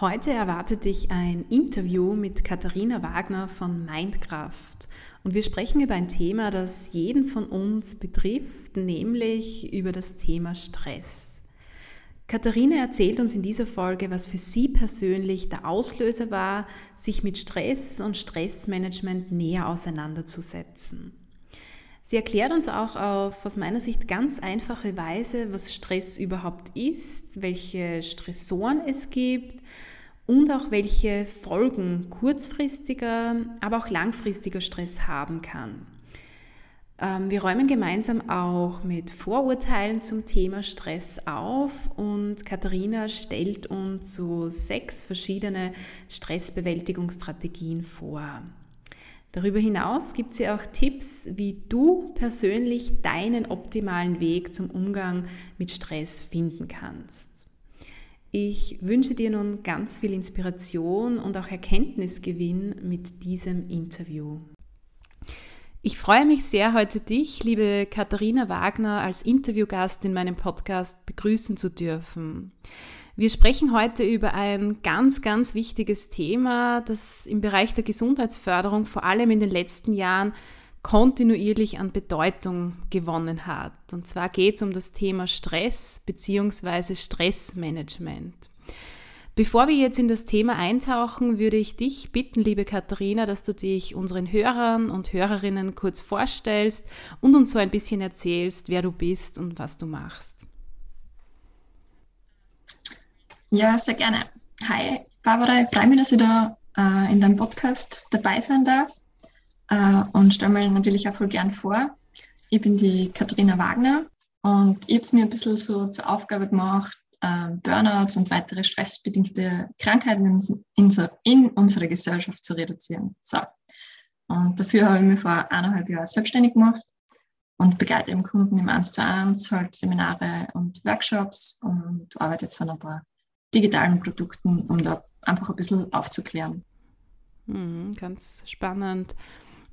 Heute erwartet dich ein Interview mit Katharina Wagner von Mindkraft und wir sprechen über ein Thema, das jeden von uns betrifft, nämlich über das Thema Stress. Katharina erzählt uns in dieser Folge, was für sie persönlich der Auslöser war, sich mit Stress und Stressmanagement näher auseinanderzusetzen. Sie erklärt uns auch auf aus meiner Sicht ganz einfache Weise, was Stress überhaupt ist, welche Stressoren es gibt und auch welche Folgen kurzfristiger, aber auch langfristiger Stress haben kann. Ähm, wir räumen gemeinsam auch mit Vorurteilen zum Thema Stress auf und Katharina stellt uns so sechs verschiedene Stressbewältigungsstrategien vor. Darüber hinaus gibt sie auch Tipps, wie du persönlich deinen optimalen Weg zum Umgang mit Stress finden kannst. Ich wünsche dir nun ganz viel Inspiration und auch Erkenntnisgewinn mit diesem Interview. Ich freue mich sehr, heute dich, liebe Katharina Wagner, als Interviewgast in meinem Podcast begrüßen zu dürfen. Wir sprechen heute über ein ganz, ganz wichtiges Thema, das im Bereich der Gesundheitsförderung vor allem in den letzten Jahren kontinuierlich an Bedeutung gewonnen hat. Und zwar geht es um das Thema Stress bzw. Stressmanagement. Bevor wir jetzt in das Thema eintauchen, würde ich dich bitten, liebe Katharina, dass du dich unseren Hörern und Hörerinnen kurz vorstellst und uns so ein bisschen erzählst, wer du bist und was du machst. Ja, sehr gerne. Hi, Barbara, ich freue mich, dass ich da äh, in deinem Podcast dabei sein darf äh, und stelle mir natürlich auch voll gern vor. Ich bin die Katharina Wagner und ich habe es mir ein bisschen so zur Aufgabe gemacht, äh, Burnouts und weitere stressbedingte Krankheiten in, in, in unserer Gesellschaft zu reduzieren. So. Und dafür habe ich mich vor eineinhalb Jahren selbstständig gemacht und begleite eben Kunden im 1 zu 1, halt Seminare und Workshops und arbeite jetzt an ein paar digitalen Produkten, um da einfach ein bisschen aufzuklären. Mhm, ganz spannend.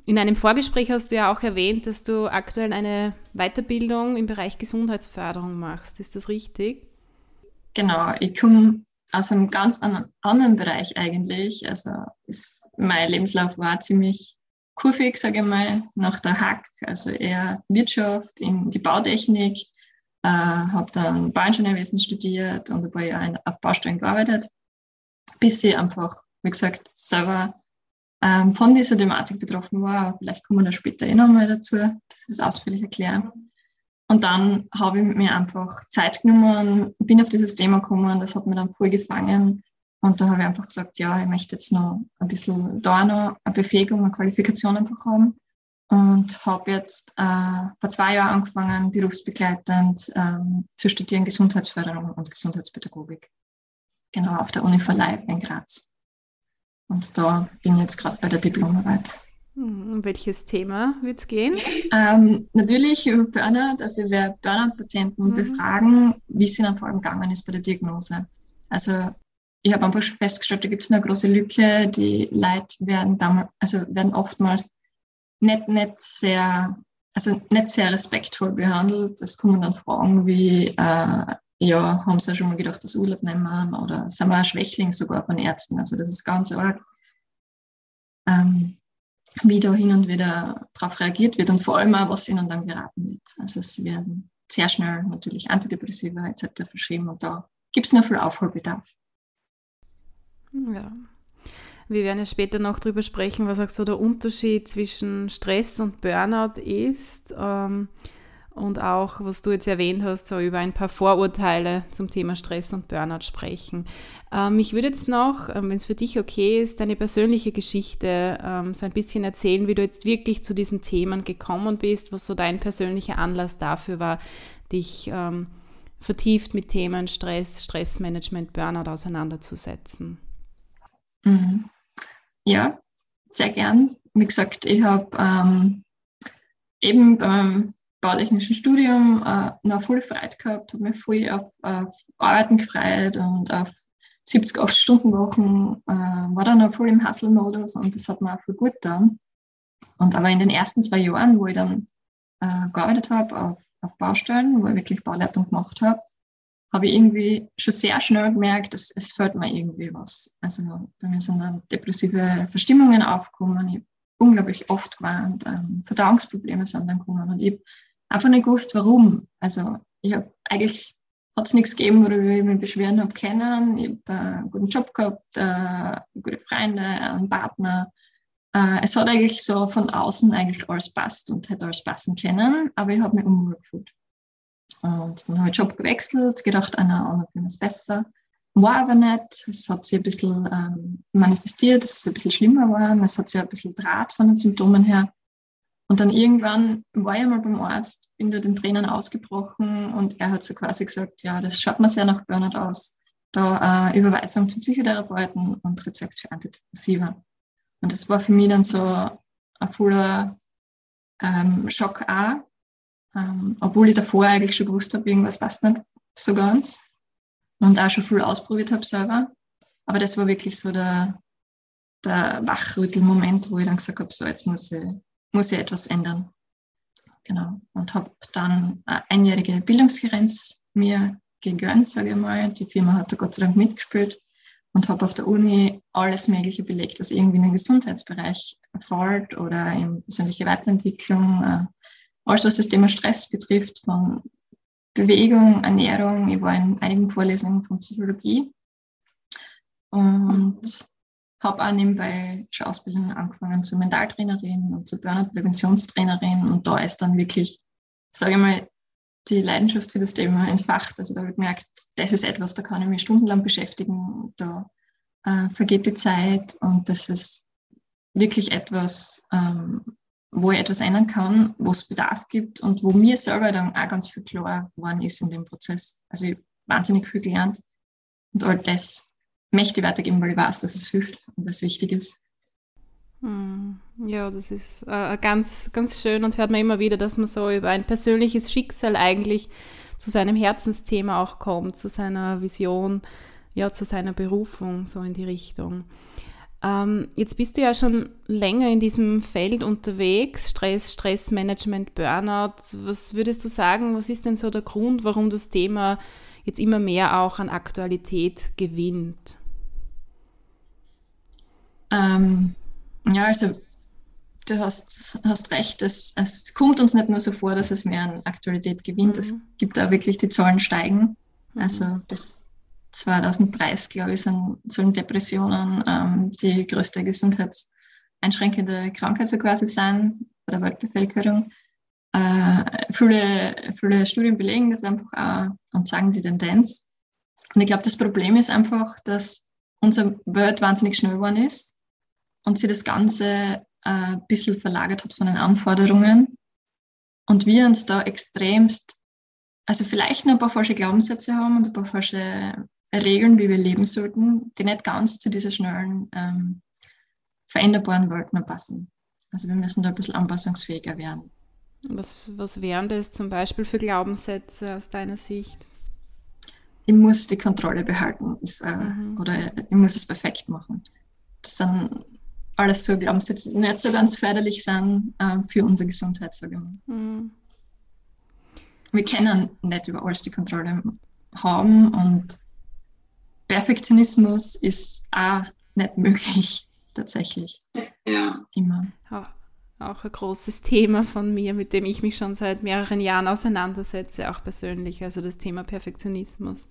In einem Vorgespräch hast du ja auch erwähnt, dass du aktuell eine Weiterbildung im Bereich Gesundheitsförderung machst. Ist das richtig? Genau, ich komme aus einem ganz anderen Bereich eigentlich. Also ist, mein Lebenslauf war ziemlich kurvig, sage ich mal, nach der Hack, also eher Wirtschaft, in die Bautechnik, äh, habe dann Bauingenieurwesen studiert und ein paar Jahre auf Baustellen gearbeitet, bis ich einfach, wie gesagt, selber ähm, von dieser Thematik betroffen war. Vielleicht kommen wir da später eh nochmal dazu, das ist ausführlich erklären. Und dann habe ich mir einfach Zeit genommen, bin auf dieses Thema gekommen, das hat mir dann voll gefangen. Und da habe ich einfach gesagt, ja, ich möchte jetzt noch ein bisschen da noch eine Befähigung, eine Qualifikation einfach haben. Und habe jetzt äh, vor zwei Jahren angefangen, berufsbegleitend ähm, zu studieren Gesundheitsförderung und Gesundheitspädagogik. Genau, auf der Uni Verleih in Graz. Und da bin ich jetzt gerade bei der Diplomarbeit. Hm, um welches Thema wird es gehen? Ähm, natürlich über Burnout. Also werde Burnout-Patienten mhm. befragen, wie es ihnen vor allem gegangen ist bei der Diagnose. Also ich habe einfach schon festgestellt, da gibt es eine große Lücke. Die Leute werden damals, also werden oftmals nicht, nicht sehr, also nicht sehr respektvoll behandelt. Es kommen dann Fragen wie, äh, ja, haben sie ja schon mal gedacht, dass Urlaub nehmen oder sind wir ein Schwächling sogar von Ärzten. Also das ist ganz arg, ähm, wie da hin und wieder darauf reagiert wird und vor allem auch, was ihnen dann geraten wird. Also es werden sehr schnell natürlich Antidepressiva etc. verschrieben und da gibt es noch viel Aufholbedarf. Ja. Wir werden ja später noch darüber sprechen, was auch so der Unterschied zwischen Stress und Burnout ist. Ähm, und auch, was du jetzt erwähnt hast, so über ein paar Vorurteile zum Thema Stress und Burnout sprechen. Ähm, ich würde jetzt noch, ähm, wenn es für dich okay ist, deine persönliche Geschichte ähm, so ein bisschen erzählen, wie du jetzt wirklich zu diesen Themen gekommen bist, was so dein persönlicher Anlass dafür war, dich ähm, vertieft mit Themen Stress, Stressmanagement, Burnout auseinanderzusetzen. Mhm. Ja, sehr gern. Wie gesagt, ich habe ähm, eben beim bautechnischen Studium äh, noch voll Freude gehabt, habe mich voll auf, auf Arbeiten gefreut und auf 70, 8 Stunden Wochen, äh, war dann auch voll im Hustle-Modus und das hat mir auch voll gut getan. Und aber in den ersten zwei Jahren, wo ich dann äh, gearbeitet habe auf, auf Baustellen, wo ich wirklich Bauleitung gemacht habe, habe ich irgendwie schon sehr schnell gemerkt, dass es fällt mir irgendwie was. Also bei mir sind dann depressive Verstimmungen aufgekommen, ich habe unglaublich oft gewarnt, ähm, Verdauungsprobleme sind dann gekommen und ich habe einfach nicht gewusst, warum. Also ich habe eigentlich hat es nichts gegeben, worüber ich mich beschweren habe können. Ich habe einen guten Job gehabt, äh, gute Freunde, einen Partner. Äh, es hat eigentlich so von außen eigentlich alles passt und hätte alles passen können, aber ich habe mich unwohl gefühlt. Und dann habe ich Job gewechselt, gedacht, einer anderen Firma ist besser. War aber nicht. Es hat sich ein bisschen ähm, manifestiert, dass es ein bisschen schlimmer war. Es hat sich ein bisschen Draht von den Symptomen her. Und dann irgendwann war ich mal beim Arzt, bin da den Tränen ausgebrochen und er hat so quasi gesagt, ja, das schaut mir sehr nach Burnout aus. Da äh, Überweisung zum Psychotherapeuten und Rezept für Antidepressiva. Und das war für mich dann so ein voller ähm, Schock auch, ähm, obwohl ich davor eigentlich schon gewusst habe, irgendwas passt nicht so ganz und auch schon viel ausprobiert habe selber. Aber das war wirklich so der, der Wachrüttelmoment, wo ich dann gesagt habe, so jetzt muss ich, muss ich etwas ändern. Genau. Und habe dann eine einjährige Bildungskarenz mir gegönnt, sage ich mal. Die Firma hat da Gott sei Dank mitgespielt und habe auf der Uni alles Mögliche belegt, was irgendwie in den Gesundheitsbereich fällt oder in persönliche Weiterentwicklung, äh, alles, was das Thema Stress betrifft, von Bewegung, Ernährung. Ich war in einigen Vorlesungen von Psychologie und habe auch nebenbei schon Ausbildungen angefangen zur Mentaltrainerin und zur Burnout-Präventionstrainerin. Und da ist dann wirklich, sage ich mal, die Leidenschaft für das Thema entfacht. Also da habe ich gemerkt, das ist etwas, da kann ich mich stundenlang beschäftigen. Da äh, vergeht die Zeit und das ist wirklich etwas, ähm, wo ich etwas ändern kann, wo es Bedarf gibt und wo mir selber dann auch ganz viel klar geworden ist in dem Prozess. Also ich wahnsinnig viel gelernt und all das möchte weitergeben, weil ich weiß, dass es hilft und was wichtig ist. Hm. Ja, das ist äh, ganz, ganz schön und hört man immer wieder, dass man so über ein persönliches Schicksal eigentlich zu seinem Herzensthema auch kommt, zu seiner Vision, ja, zu seiner Berufung, so in die Richtung. Ähm, jetzt bist du ja schon länger in diesem Feld unterwegs, Stress, Stressmanagement, Burnout. Was würdest du sagen, was ist denn so der Grund, warum das Thema jetzt immer mehr auch an Aktualität gewinnt? Ähm, ja, also du hast, hast recht, es, es kommt uns nicht nur so vor, dass es mehr an Aktualität gewinnt. Mhm. Es gibt auch wirklich, die Zahlen steigen. Mhm. Also bis 2030, glaube ich, sind, sollen Depressionen ähm, die größte gesundheitseinschränkende Krankheit so quasi sein bei der Weltbevölkerung. Äh, viele, viele Studien belegen das einfach auch und zeigen die Tendenz. Und ich glaube, das Problem ist einfach, dass unsere Welt wahnsinnig schnell geworden ist und sie das Ganze äh, ein bisschen verlagert hat von den Anforderungen und wir uns da extremst, also vielleicht noch ein paar falsche Glaubenssätze haben und ein paar falsche Regeln, wie wir leben sollten, die nicht ganz zu dieser schnellen, ähm, veränderbaren Welt mehr passen. Also wir müssen da ein bisschen anpassungsfähiger werden. Was, was wären das zum Beispiel für Glaubenssätze aus deiner Sicht? Ich muss die Kontrolle behalten ist, äh, mhm. oder ich muss es perfekt machen. Das sind alles so Glaubenssätze, nicht so ganz förderlich sind äh, für unsere Gesundheit, sage ich mal. Mhm. Wir können nicht über alles die Kontrolle haben und Perfektionismus ist auch nicht möglich, tatsächlich. Ja. Immer. Auch ein großes Thema von mir, mit dem ich mich schon seit mehreren Jahren auseinandersetze, auch persönlich, also das Thema Perfektionismus.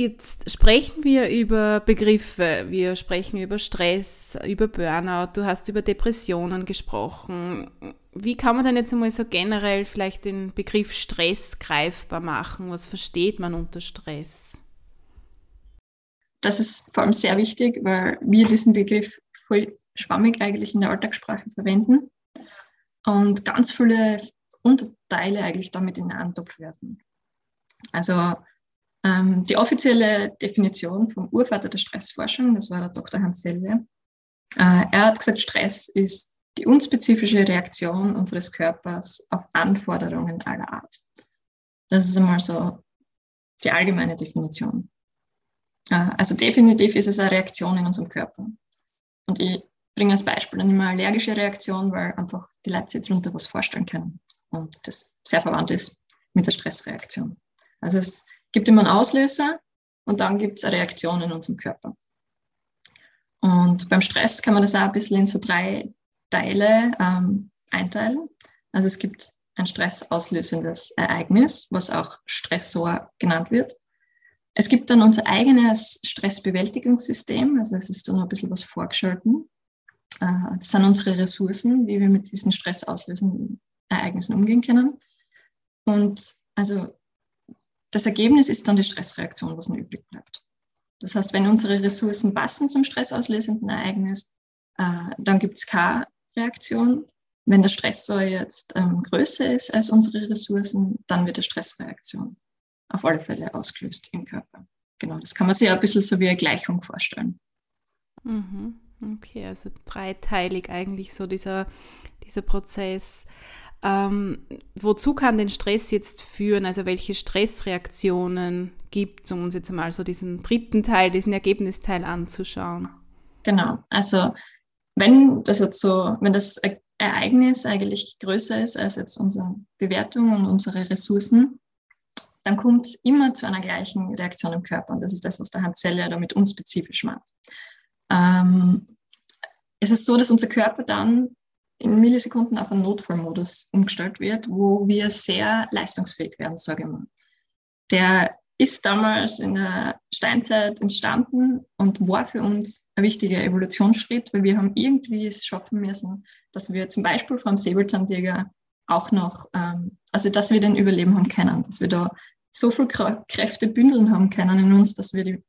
Jetzt sprechen wir über Begriffe, wir sprechen über Stress, über Burnout, du hast über Depressionen gesprochen. Wie kann man denn jetzt einmal so generell vielleicht den Begriff Stress greifbar machen? Was versteht man unter Stress? Das ist vor allem sehr wichtig, weil wir diesen Begriff voll schwammig eigentlich in der Alltagssprache verwenden und ganz viele Unterteile eigentlich damit in einen Topf werfen. Also ähm, die offizielle Definition vom Urvater der Stressforschung, das war der Dr. Hans Selye, äh, er hat gesagt, Stress ist die unspezifische Reaktion unseres Körpers auf Anforderungen aller Art. Das ist einmal so die allgemeine Definition. Äh, also definitiv ist es eine Reaktion in unserem Körper. Und ich bringe als Beispiel dann immer allergische Reaktion, weil einfach die Leute sich darunter was vorstellen können und das sehr verwandt ist mit der Stressreaktion. Also es gibt immer einen Auslöser und dann gibt es eine Reaktion in unserem Körper. Und beim Stress kann man das auch ein bisschen in so drei Teile ähm, einteilen. Also es gibt ein stressauslösendes Ereignis, was auch Stressor genannt wird. Es gibt dann unser eigenes Stressbewältigungssystem, also es ist dann noch ein bisschen was vorgeschalten. Äh, das sind unsere Ressourcen, wie wir mit diesen stressauslösenden Ereignissen umgehen können. Und also das Ergebnis ist dann die Stressreaktion, was noch übrig bleibt. Das heißt, wenn unsere Ressourcen passen zum stressauslösenden Ereignis, äh, dann gibt es keine Reaktion. Wenn der Stressor jetzt ähm, größer ist als unsere Ressourcen, dann wird eine Stressreaktion auf alle Fälle ausgelöst im Körper. Genau, das kann man sich ein bisschen so wie eine Gleichung vorstellen. Mhm. Okay, also dreiteilig eigentlich so dieser, dieser Prozess. Ähm, wozu kann den Stress jetzt führen? Also welche Stressreaktionen gibt es, um uns jetzt mal so diesen dritten Teil, diesen Ergebnisteil anzuschauen? Genau, also wenn das jetzt so, wenn das Ereignis eigentlich größer ist als jetzt unsere Bewertung und unsere Ressourcen, dann kommt es immer zu einer gleichen Reaktion im Körper. Und das ist das, was der Hans Zeller damit unspezifisch macht. Ähm, es ist so, dass unser Körper dann in Millisekunden auf einen Notfallmodus umgestellt wird, wo wir sehr leistungsfähig werden, sage ich mal. Der ist damals in der Steinzeit entstanden und war für uns ein wichtiger Evolutionsschritt, weil wir haben irgendwie es schaffen müssen, dass wir zum Beispiel vom Säbelzahntiger auch noch, ähm, also dass wir den Überleben haben können, dass wir da so viel Kräfte bündeln haben können in uns, dass wir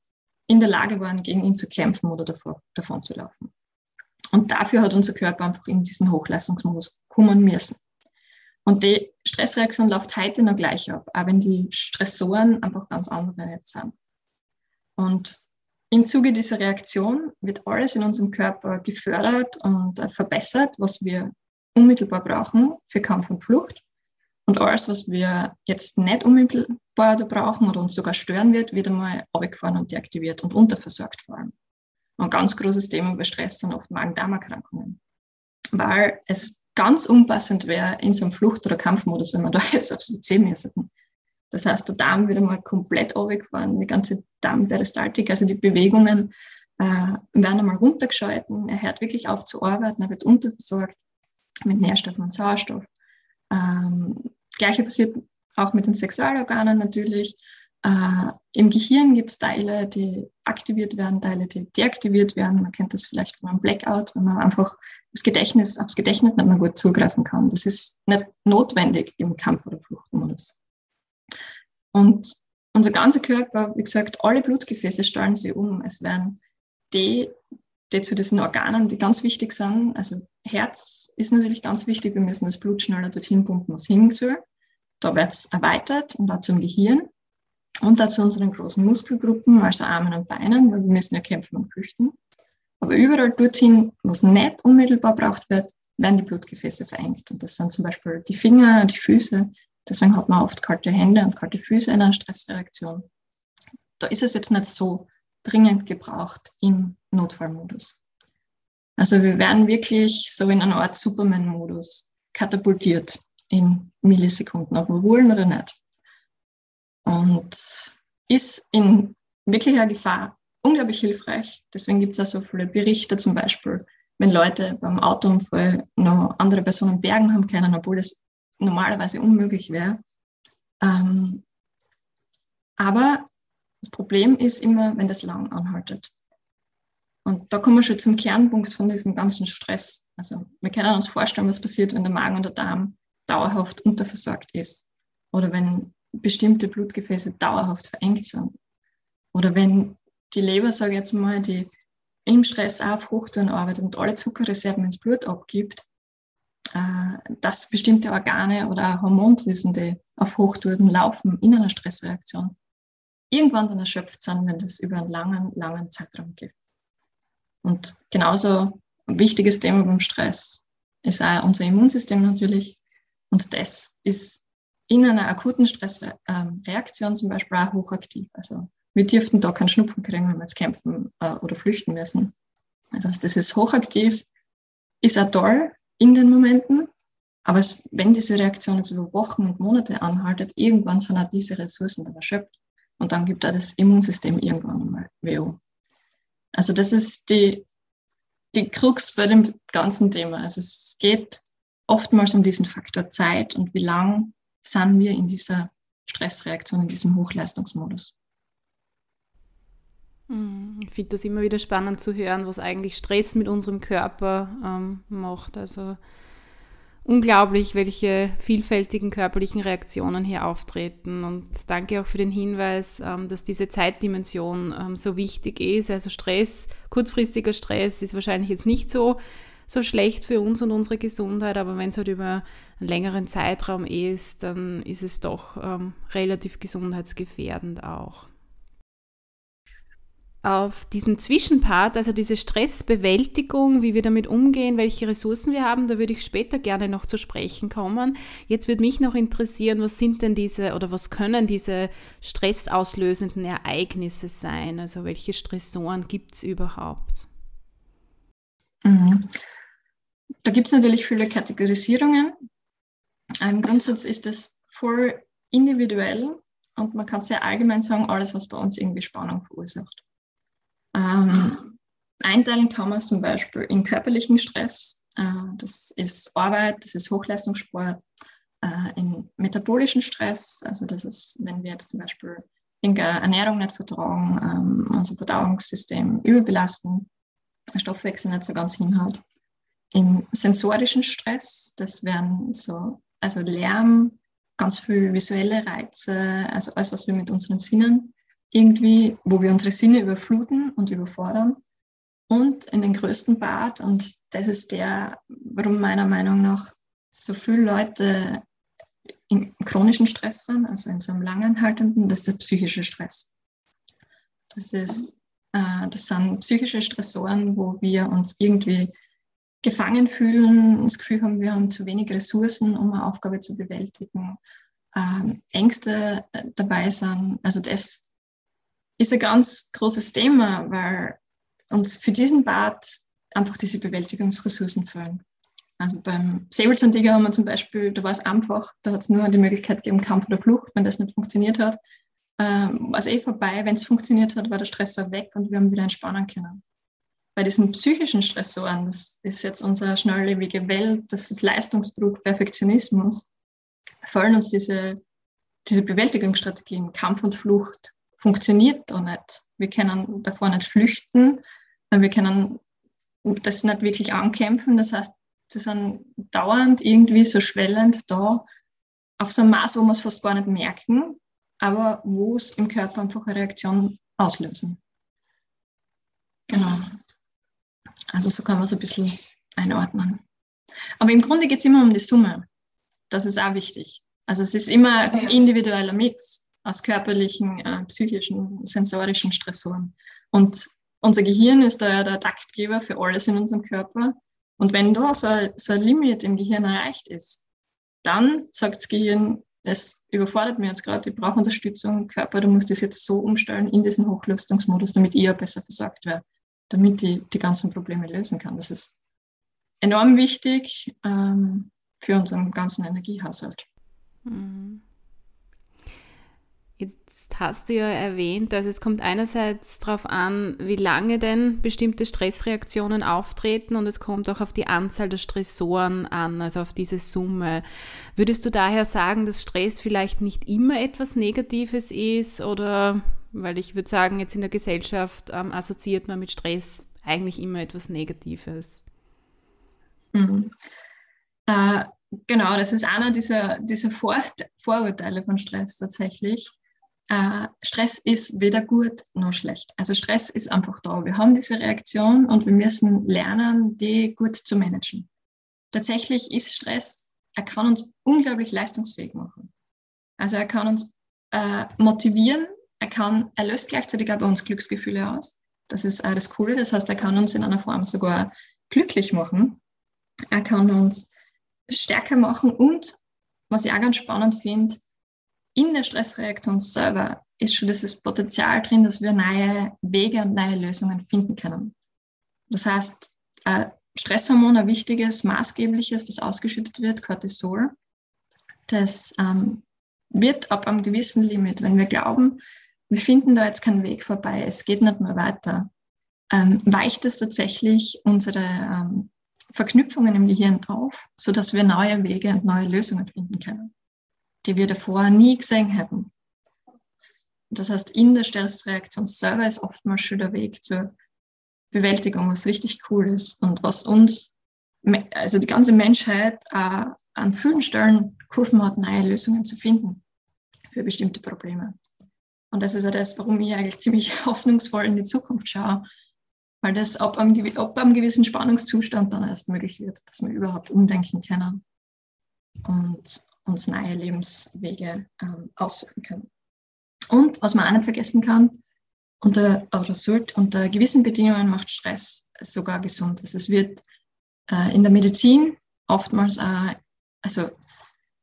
in der Lage waren, gegen ihn zu kämpfen oder davor, davon zu laufen. Und dafür hat unser Körper einfach in diesen Hochleistungsmodus kommen müssen. Und die Stressreaktion läuft heute noch gleich ab, auch wenn die Stressoren einfach ganz andere jetzt sind. Und im Zuge dieser Reaktion wird alles in unserem Körper gefördert und verbessert, was wir unmittelbar brauchen für Kampf und Flucht. Und alles, was wir jetzt nicht unmittelbar brauchen oder uns sogar stören wird, wird einmal abgefahren und deaktiviert und unterversorgt vor allem. Ein ganz großes Thema bei Stress sind oft Magen-Darm-Erkrankungen. Weil es ganz unpassend wäre in so einem Flucht- oder Kampfmodus, wenn man da jetzt aufs WC müsste. Das heißt, der Darm wird einmal komplett runtergefahren, die ganze Darmperistaltik, also die Bewegungen äh, werden einmal runtergeschalten. Er hört wirklich auf zu arbeiten, er wird unterversorgt mit Nährstoffen und Sauerstoff. Ähm, Gleiche passiert auch mit den Sexualorganen natürlich. Äh, Im Gehirn gibt es Teile, die aktiviert werden, Teile, die deaktiviert werden. Man kennt das vielleicht von einem Blackout, wenn man einfach das Gedächtnis, aufs Gedächtnis nicht mehr gut zugreifen kann. Das ist nicht notwendig im Kampf- oder Fluchtmodus. Und unser ganzer Körper, wie gesagt, alle Blutgefäße stellen sich um. Es werden die, die zu diesen Organen, die ganz wichtig sind, also Herz ist natürlich ganz wichtig, wir müssen das Blut schneller dorthin pumpen, was hin soll. Da wird es erweitert und auch zum Gehirn und auch zu unseren großen Muskelgruppen, also Armen und Beinen, weil wir müssen ja kämpfen und flüchten. Aber überall dorthin, wo es nicht unmittelbar braucht wird, werden die Blutgefäße verengt. Und das sind zum Beispiel die Finger, die Füße. Deswegen hat man oft kalte Hände und kalte Füße in einer Stressreaktion. Da ist es jetzt nicht so dringend gebraucht im Notfallmodus. Also wir werden wirklich so in einer Art Superman-Modus katapultiert in Millisekunden, ob wir wollen oder nicht. Und ist in wirklicher Gefahr unglaublich hilfreich. Deswegen gibt es auch so viele Berichte, zum Beispiel, wenn Leute beim Autounfall noch andere Personen bergen haben können, obwohl das normalerweise unmöglich wäre. Ähm, aber Das Problem ist immer, wenn das lang anhaltet. Und da kommen wir schon zum Kernpunkt von diesem ganzen Stress. Also wir können uns vorstellen, was passiert, wenn der Magen und der Darm dauerhaft unterversorgt ist oder wenn bestimmte Blutgefäße dauerhaft verengt sind oder wenn die Leber, sage ich jetzt mal, die im Stress auf Hochtouren arbeitet und alle Zuckerreserven ins Blut abgibt, äh, dass bestimmte Organe oder Hormondrüsen, die auf Hochtouren laufen in einer Stressreaktion, irgendwann dann erschöpft sind, wenn das über einen langen, langen Zeitraum geht. Und genauso ein wichtiges Thema beim Stress ist auch unser Immunsystem natürlich. Und das ist in einer akuten Stressreaktion zum Beispiel auch hochaktiv. Also wir dürften da keinen Schnupfen kriegen, wenn wir jetzt kämpfen äh, oder flüchten müssen. Also das ist hochaktiv, ist auch toll in den Momenten, aber wenn diese Reaktion jetzt über Wochen und Monate anhaltet, irgendwann sind auch diese Ressourcen dann erschöpft und dann gibt auch das Immunsystem irgendwann einmal WO. Also das ist die, die Krux bei dem ganzen Thema. Also es geht oftmals um diesen Faktor Zeit und wie lang sind wir in dieser Stressreaktion, in diesem Hochleistungsmodus. Hm, ich finde das immer wieder spannend zu hören, was eigentlich Stress mit unserem Körper ähm, macht. Also unglaublich, welche vielfältigen körperlichen Reaktionen hier auftreten. Und danke auch für den Hinweis, ähm, dass diese Zeitdimension ähm, so wichtig ist. Also Stress, kurzfristiger Stress ist wahrscheinlich jetzt nicht so, so schlecht für uns und unsere Gesundheit, aber wenn es halt über einen längeren Zeitraum ist, dann ist es doch ähm, relativ gesundheitsgefährdend auch auf diesen Zwischenpart, also diese Stressbewältigung, wie wir damit umgehen, welche Ressourcen wir haben, da würde ich später gerne noch zu sprechen kommen. Jetzt würde mich noch interessieren, was sind denn diese oder was können diese stressauslösenden Ereignisse sein? Also welche Stressoren gibt es überhaupt? Mhm. Da gibt es natürlich viele Kategorisierungen. Im Grundsatz ist es voll individuell und man kann sehr allgemein sagen, alles, was bei uns irgendwie Spannung verursacht. Ähm, einteilen kann man es zum Beispiel in körperlichen Stress. Äh, das ist Arbeit, das ist Hochleistungssport. Äh, in metabolischen Stress, also das ist, wenn wir jetzt zum Beispiel irgendeine Ernährung nicht vertragen, ähm, unser Verdauungssystem überbelasten, der Stoffwechsel nicht so ganz hinhaut. Im sensorischen Stress, das wären so, also Lärm, ganz viel visuelle Reize, also alles, was wir mit unseren Sinnen irgendwie, wo wir unsere Sinne überfluten und überfordern. Und in den größten Part, und das ist der, warum meiner Meinung nach so viele Leute in chronischen Stress sind, also in so einem langanhaltenden, das ist der psychische Stress. Das, ist, äh, das sind psychische Stressoren, wo wir uns irgendwie gefangen fühlen, das Gefühl haben, wir haben zu wenig Ressourcen, um eine Aufgabe zu bewältigen, ähm, Ängste äh, dabei sind. Also das ist ein ganz großes Thema, weil uns für diesen Bad einfach diese Bewältigungsressourcen fehlen. Also beim Säbelzahntiger haben wir zum Beispiel, da war es einfach, da hat es nur die Möglichkeit gegeben, Kampf oder Flucht, wenn das nicht funktioniert hat. Ähm, war es eh vorbei, wenn es funktioniert hat, war der Stressor weg und wir haben wieder entspannen können. Bei diesen psychischen Stressoren, das ist jetzt unsere schnelllebige Welt, das ist Leistungsdruck, Perfektionismus, fallen uns diese, diese Bewältigungsstrategien, Kampf und Flucht, funktioniert da nicht. Wir können davor nicht flüchten, wir können das nicht wirklich ankämpfen. Das heißt, sie sind dauernd irgendwie so schwellend da, auf so einem Maß, wo wir es fast gar nicht merken, aber wo es im Körper einfach eine Reaktion auslösen. Genau. Also so kann man es ein bisschen einordnen. Aber im Grunde geht es immer um die Summe. Das ist auch wichtig. Also es ist immer ein individueller Mix aus körperlichen, äh, psychischen, sensorischen Stressoren. Und unser Gehirn ist da ja der Taktgeber für alles in unserem Körper. Und wenn da so, so ein Limit im Gehirn erreicht ist, dann sagt das Gehirn, es überfordert mir jetzt gerade, ich brauche Unterstützung, Körper, du musst das jetzt so umstellen in diesen Hochleistungsmodus, damit ich ja besser versorgt werde, damit ich die ganzen Probleme lösen kann. Das ist enorm wichtig ähm, für unseren ganzen Energiehaushalt. Mhm. Jetzt hast du ja erwähnt, also es kommt einerseits darauf an, wie lange denn bestimmte Stressreaktionen auftreten und es kommt auch auf die Anzahl der Stressoren an, also auf diese Summe. Würdest du daher sagen, dass Stress vielleicht nicht immer etwas Negatives ist oder Weil ich würde sagen, jetzt in der Gesellschaft ähm, assoziiert man mit Stress eigentlich immer etwas Negatives. Mhm. Äh, genau, das ist einer dieser, dieser Vor Vorurteile von Stress tatsächlich. Äh, Stress ist weder gut noch schlecht. Also Stress ist einfach da. Wir haben diese Reaktion und wir müssen lernen, die gut zu managen. Tatsächlich ist Stress, er kann uns unglaublich leistungsfähig machen. Also er kann uns äh, motivieren, er kann, er löst gleichzeitig bei uns Glücksgefühle aus. Das ist äh, das Coole. Das heißt, er kann uns in einer Form sogar glücklich machen. Er kann uns stärker machen und, was ich auch ganz spannend finde, in der Stressreaktion selber ist schon dieses Potenzial drin, dass wir neue Wege und neue Lösungen finden können. Das heißt, äh, Stresshormon, ein wichtiges, maßgebliches, das ausgeschüttet wird, Cortisol, das ähm, wird ab einem gewissen Limit, wenn wir glauben, wir finden da jetzt keinen Weg vorbei, es geht nicht mehr weiter, ähm, weicht es tatsächlich unsere ähm, Verknüpfungen im Gehirn auf, sodass wir neue Wege und neue Lösungen finden können, die wir davor nie gesehen hätten. Das heißt, in der Stressreaktion selber ist oftmals schon der Weg zur Bewältigung, was richtig cool ist und was uns, also die ganze Menschheit, äh, an vielen Stellen geholfen hat, neue Lösungen zu finden für bestimmte Probleme. Und das ist ja das, warum ich eigentlich ziemlich hoffnungsvoll in die Zukunft schaue, weil das ab einem, ab einem gewissen Spannungszustand dann erst möglich wird, dass wir überhaupt umdenken können und uns neue Lebenswege ähm, aussuchen können. Und was man auch nicht vergessen kann, unter, oder sollte, unter gewissen Bedingungen macht Stress sogar gesund. Also es wird äh, in der Medizin oftmals, äh, also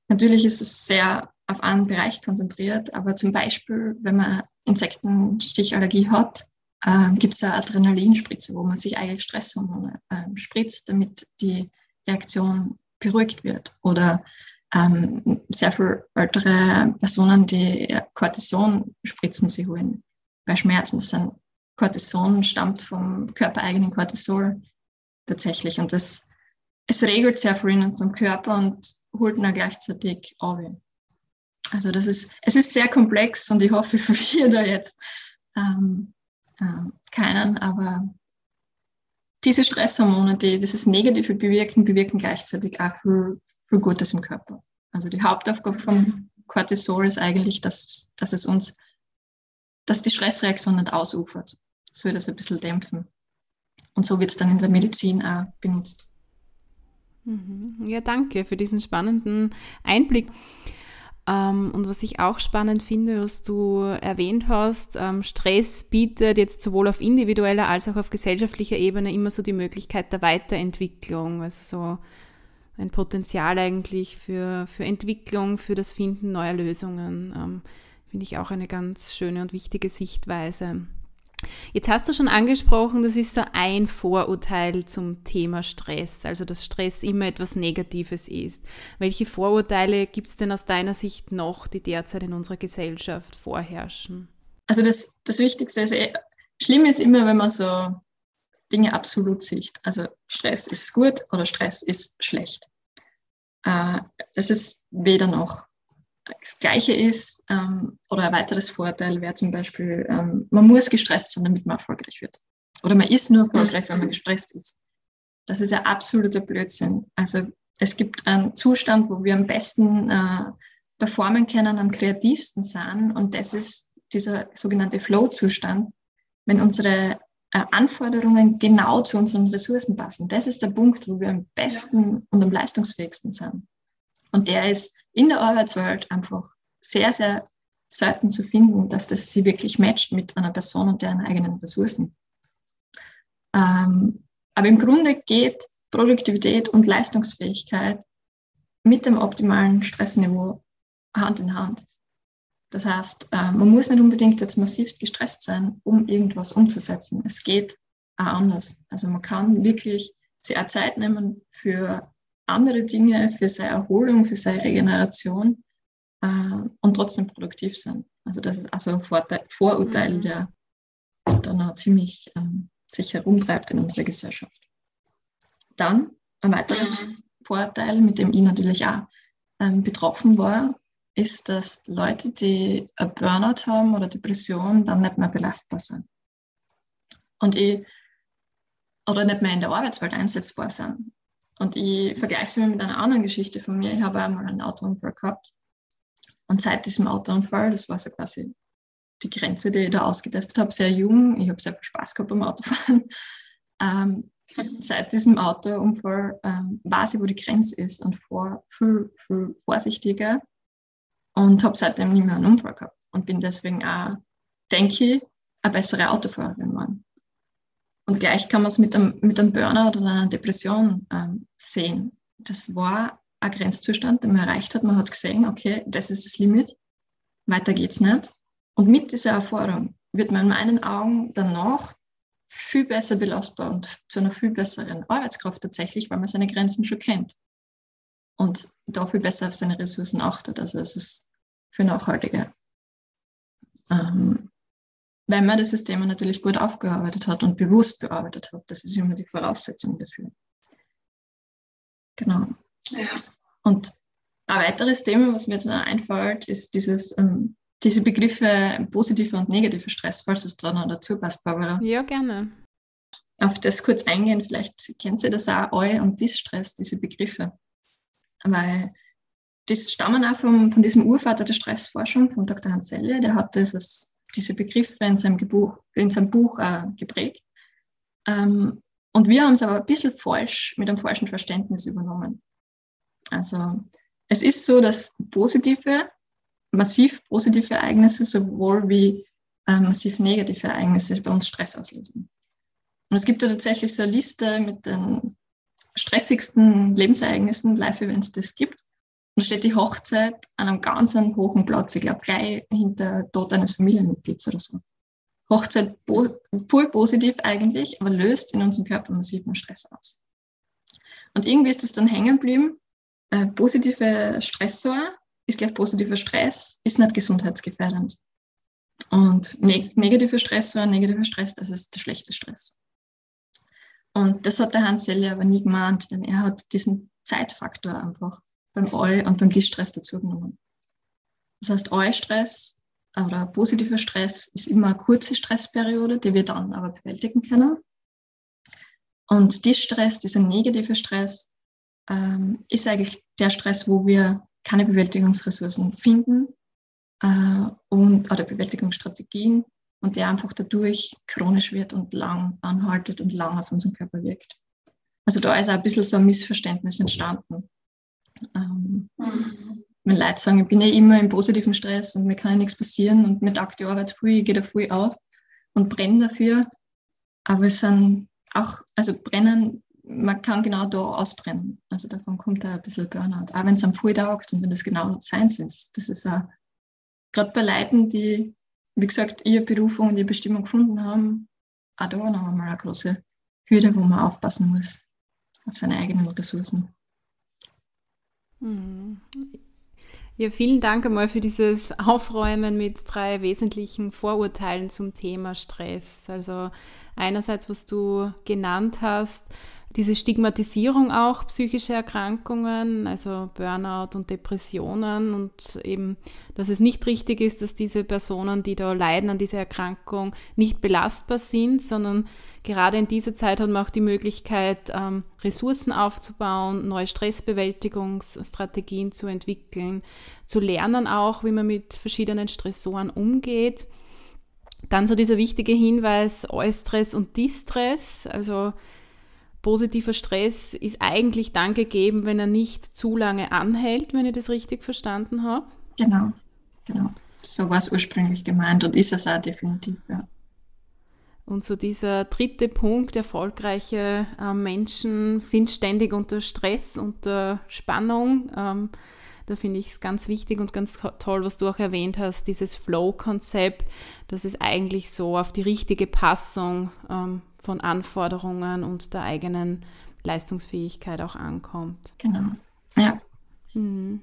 natürlich ist es sehr auf einen Bereich konzentriert, aber zum Beispiel, wenn man Insektenstichallergie hat, äh, gibt es eine Adrenalinspritze, wo man sich eigentlich Stresshormone äh, spritzt, damit die Reaktion beruhigt wird. Oder ähm, sehr viele ältere Personen, die Cortison-Spritzen sie holen bei Schmerzen. Das sind Cortison stammt vom körpereigenen Cortisol tatsächlich. Und das, es regelt sehr viel in unserem Körper und holt dann gleichzeitig auf. Also das ist, es ist sehr komplex und ich hoffe, ich verwirre da jetzt ähm, äh, keinen, aber diese Stresshormone, die dieses Negative bewirken, bewirken gleichzeitig auch viel, viel Gutes im Körper. Also die Hauptaufgabe vom Cortisol ist eigentlich, dass, dass es uns, dass die Stressreaktion nicht ausufert. soll das ein bisschen dämpfen. Und so wird es dann in der Medizin auch benutzt. Mhm. Ja, danke für diesen spannenden Einblick. Ähm, und was ich auch spannend finde, was du erwähnt hast, ähm, Stress bietet jetzt sowohl auf individueller als auch auf gesellschaftlicher Ebene immer so die Möglichkeit der Weiterentwicklung, also so ein Potenzial eigentlich für, für Entwicklung, für das Finden neuer Lösungen. Ähm, finde ich auch eine ganz schöne und wichtige Sichtweise. Jetzt hast du schon angesprochen, das ist so ein Vorurteil zum Thema Stress, also dass Stress immer etwas Negatives ist. Welche Vorurteile gibt es denn aus deiner Sicht noch, die derzeit in unserer Gesellschaft vorherrschen? Also das, das Wichtigste ist, eh, schlimm ist immer, wenn man so Dinge absolut sieht. Also Stress ist gut oder Stress ist schlecht. Äh, es ist weder noch das Gleiche ist, ähm, oder ein weiteres Vorteil wäre zum Beispiel, ähm, man muss gestresst sein, damit man erfolgreich wird. Oder man ist nur erfolgreich, wenn man gestresst ist. Das ist ja absoluter Blödsinn. Also es gibt einen Zustand, wo wir am besten äh, performen können, am kreativsten sein. Und das ist dieser sogenannte Flow-Zustand, wenn unsere äh, Anforderungen genau zu unseren Ressourcen passen. Das ist der Punkt, wo wir am besten und am leistungsfähigsten sind. Und der ist in der Arbeitswelt einfach sehr, sehr selten zu finden, dass das sie wirklich matcht mit einer Person und deren eigenen Ressourcen. Ähm, aber im Grunde geht Produktivität und Leistungsfähigkeit mit dem optimalen Stressniveau Hand in Hand. Das heißt, äh, man muss nicht unbedingt jetzt massivst gestresst sein, um irgendwas umzusetzen. Es geht auch anders. Also man kann wirklich sehr Zeit nehmen für andere Dinge für seine Erholung, für seine Regeneration äh, und trotzdem produktiv sein. Also das ist also ein Vorteil, Vorurteil, mhm. der dann auch ziemlich ähm, sich herumtreibt in unserer Gesellschaft. Dann ein weiteres mhm. Vorteil, mit dem ich natürlich auch ähm, betroffen war, ist, dass Leute, die ein Burnout haben oder Depression, dann nicht mehr belastbar sind. Und ich, oder nicht mehr in der Arbeitswelt einsetzbar sind. Und ich vergleiche es mir mit einer anderen Geschichte von mir. Ich habe einmal einen Autounfall gehabt. Und seit diesem Autounfall, das war so quasi die Grenze, die ich da ausgetestet habe, sehr jung. Ich habe sehr viel Spaß gehabt beim Autofahren. Ähm, seit diesem Autounfall ähm, weiß ich, wo die Grenze ist und vor viel, viel vorsichtiger und habe seitdem nicht mehr einen Unfall gehabt und bin deswegen auch, denke ich, eine bessere Autofahrerin geworden. Und gleich kann man es mit einem, mit einem Burnout oder einer Depression ähm, sehen. Das war ein Grenzzustand, den man erreicht hat. Man hat gesehen, okay, das ist das Limit, weiter geht's nicht. Und mit dieser Erfahrung wird man in meinen Augen danach viel besser belastbar und zu einer viel besseren Arbeitskraft tatsächlich, weil man seine Grenzen schon kennt und da viel besser auf seine Ressourcen achtet. Also es ist viel nachhaltiger. Ähm, wenn man das System natürlich gut aufgearbeitet hat und bewusst bearbeitet hat, das ist immer die Voraussetzung dafür. Genau. Ja. Und ein weiteres Thema, was mir jetzt noch einfällt, ist dieses ähm, diese Begriffe positiver und negativer Stress, falls es da noch dazu passt, Barbara. Ja, gerne. Auf das kurz eingehen, vielleicht kennt ihr das auch, Eu- und Distress, diese Begriffe. Weil das stammen auch vom, von diesem Urvater der Stressforschung, von Dr. Hans Selle, der hat dieses, diese Begriffe in seinem, Gebuch, in seinem Buch äh, geprägt. Ähm, und wir haben es aber ein bisschen falsch, mit einem falschen Verständnis übernommen. Also es ist so, dass positive massiv positive Ereignisse sowohl wie äh, massiv negative Ereignisse bei uns Stress auslösen. Und es gibt ja tatsächlich so eine Liste mit den stressigsten Lebensereignissen, Live-Events, die es gibt. Und steht die Hochzeit an einem ganz hohen Platz, ich glaube gleich hinter Tod eines Familienmitglieds oder so. Hochzeit voll positiv eigentlich, aber löst in unserem Körper massiven Stress aus. Und irgendwie ist es dann hängen geblieben, äh, positive Stressor ist gleich positiver Stress, ist nicht gesundheitsgefährdend. Und neg negativer Stress, so ein negativer Stress, das ist der schlechte Stress. Und das hat der Hans Selle aber nie gemeint, denn er hat diesen Zeitfaktor einfach beim Eu- und beim Distress dazu genommen. Das heißt, Eu-Stress oder positiver Stress ist immer eine kurze Stressperiode, die wir dann aber bewältigen können. Und Distress, dieser negative Stress, ähm, ist eigentlich der Stress, wo wir keine Bewältigungsressourcen finden äh, und, oder Bewältigungsstrategien und der einfach dadurch chronisch wird und lang anhaltet und lang auf unseren Körper wirkt. Also da ist auch ein bisschen so ein Missverständnis entstanden. Ähm, mhm. Wenn Leute sagen, ich bin ja immer im positiven Stress und mir kann ja nichts passieren und taugt die Arbeit früh, ich gehe da früh auf und brenne dafür. Aber es sind auch, also brennen man kann genau da ausbrennen. Also davon kommt da ein bisschen Burnout. Auch wenn es am voll taugt und wenn das genau seins ist. Das ist auch, gerade bei Leuten, die, wie gesagt, ihre Berufung und ihre Bestimmung gefunden haben, auch da noch einmal eine große Hürde, wo man aufpassen muss auf seine eigenen Ressourcen. Hm. Ja, vielen Dank einmal für dieses Aufräumen mit drei wesentlichen Vorurteilen zum Thema Stress. Also einerseits, was du genannt hast, diese Stigmatisierung auch psychische Erkrankungen, also Burnout und Depressionen und eben, dass es nicht richtig ist, dass diese Personen, die da leiden an dieser Erkrankung, nicht belastbar sind, sondern gerade in dieser Zeit hat man auch die Möglichkeit, ähm, Ressourcen aufzubauen, neue Stressbewältigungsstrategien zu entwickeln, zu lernen auch, wie man mit verschiedenen Stressoren umgeht. Dann so dieser wichtige Hinweis, Eustress und Distress, also positiver Stress ist eigentlich dann gegeben, wenn er nicht zu lange anhält, wenn ich das richtig verstanden habe. Genau, genau. So war es ursprünglich gemeint und ist es auch definitiv, ja. Und so dieser dritte Punkt, erfolgreiche äh, Menschen sind ständig unter Stress, unter Spannung. Ähm, da finde ich es ganz wichtig und ganz toll, was du auch erwähnt hast, dieses Flow-Konzept, dass es eigentlich so auf die richtige Passung ähm, von Anforderungen und der eigenen Leistungsfähigkeit auch ankommt. Genau. Ja. Mhm.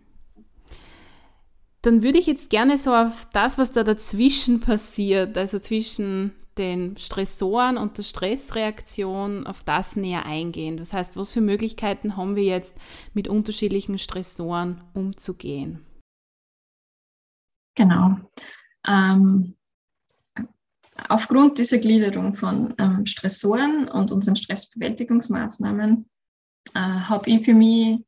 Dann würde ich jetzt gerne so auf das, was da dazwischen passiert, also zwischen den Stressoren und der Stressreaktion, auf das näher eingehen. Das heißt, was für Möglichkeiten haben wir jetzt mit unterschiedlichen Stressoren umzugehen? Genau. Ähm, aufgrund dieser Gliederung von ähm, Stressoren und unseren Stressbewältigungsmaßnahmen äh, habe ich für mich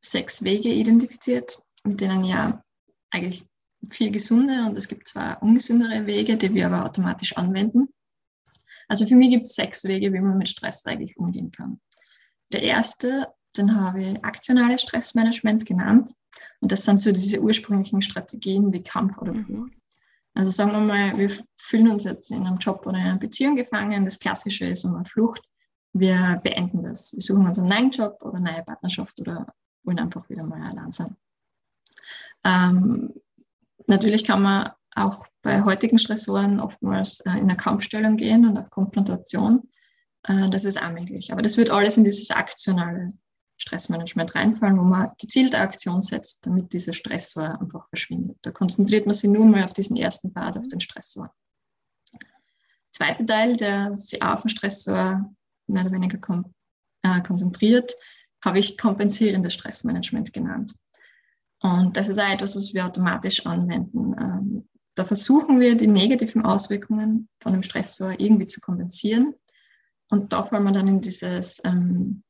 sechs Wege identifiziert, mit denen ja eigentlich vier gesunde und es gibt zwei ungesündere Wege, die wir aber automatisch anwenden. Also für mich gibt es sechs Wege, wie man mit Stress eigentlich umgehen kann. Der erste, den habe ich aktionales Stressmanagement genannt. Und das sind so diese ursprünglichen Strategien wie Kampf oder Flucht. Also sagen wir mal, wir fühlen uns jetzt in einem Job oder in einer Beziehung gefangen. Das Klassische ist immer Flucht. Wir beenden das. Wir suchen uns einen neuen Job oder eine neue Partnerschaft oder wollen einfach wieder mal allein sein. Ähm, natürlich kann man auch bei heutigen Stressoren oftmals äh, in eine Kampfstellung gehen und auf Konfrontation. Äh, das ist auch möglich. Aber das wird alles in dieses aktionale Stressmanagement reinfallen, wo man gezielte Aktion setzt, damit dieser Stressor einfach verschwindet. Da konzentriert man sich nur mal auf diesen ersten Part, auf den Stressor. Zweiter Teil, der sich auf den Stressor mehr oder weniger kon äh, konzentriert, habe ich kompensierendes Stressmanagement genannt. Und das ist auch etwas, was wir automatisch anwenden. Ähm, da versuchen wir, die negativen Auswirkungen von dem Stressor irgendwie zu kompensieren. Und da fallen wir dann in dieses ähm,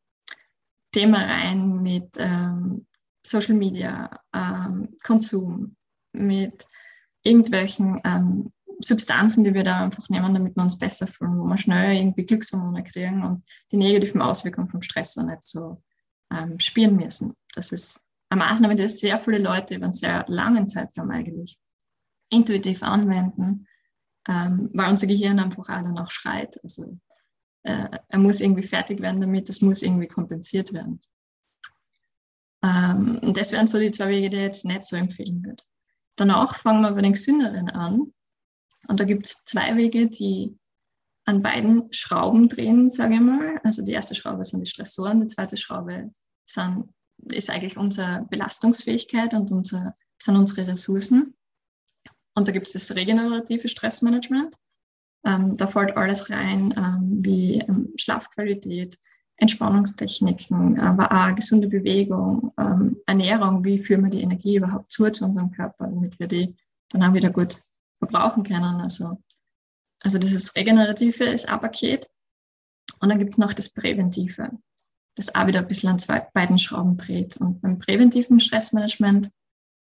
Thema rein mit ähm, Social Media, ähm, Konsum, mit irgendwelchen ähm, Substanzen, die wir da einfach nehmen, damit wir uns besser fühlen, wo wir schnell irgendwie Glückshormone kriegen und die negativen Auswirkungen vom Stress nicht so ähm, spüren müssen. Das ist eine Maßnahme, die sehr viele Leute über einen sehr langen Zeitraum eigentlich intuitiv anwenden, ähm, weil unser Gehirn einfach auch danach schreit. Also äh, er muss irgendwie fertig werden damit, das muss irgendwie kompensiert werden. Ähm, und das wären so die zwei Wege, die ich jetzt nicht so empfehlen würde. Danach fangen wir bei den gesünderen an. Und da gibt es zwei Wege, die an beiden Schrauben drehen, sage ich mal. Also die erste Schraube sind die Stressoren, die zweite Schraube sind, ist eigentlich unsere Belastungsfähigkeit und unser, sind unsere Ressourcen. Und da gibt es das regenerative Stressmanagement. Ähm, da fällt alles rein, ähm, wie ähm, Schlafqualität, Entspannungstechniken, aber auch gesunde Bewegung, ähm, Ernährung, wie führen wir die Energie überhaupt zu zu unserem Körper, damit wir die dann auch wieder gut verbrauchen können. Also, also dieses Regenerative ist ein Paket. Und dann gibt es noch das Präventive, das auch wieder ein bisschen an zwei, beiden Schrauben dreht. Und beim präventiven Stressmanagement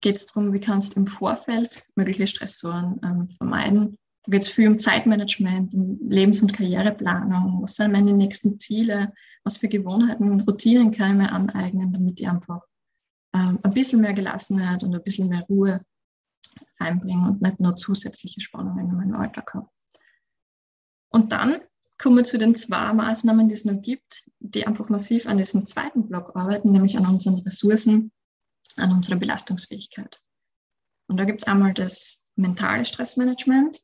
geht es darum, wie kannst du im Vorfeld mögliche Stressoren ähm, vermeiden da geht es viel um Zeitmanagement, um Lebens- und Karriereplanung. Was sind meine nächsten Ziele? Was für Gewohnheiten und Routinen kann ich mir aneignen, damit ich einfach ähm, ein bisschen mehr Gelassenheit und ein bisschen mehr Ruhe reinbringe und nicht nur zusätzliche Spannungen in meinen Alltag habe. Und dann kommen wir zu den zwei Maßnahmen, die es noch gibt, die einfach massiv an diesem zweiten Block arbeiten, nämlich an unseren Ressourcen, an unserer Belastungsfähigkeit. Und da gibt es einmal das mentale Stressmanagement,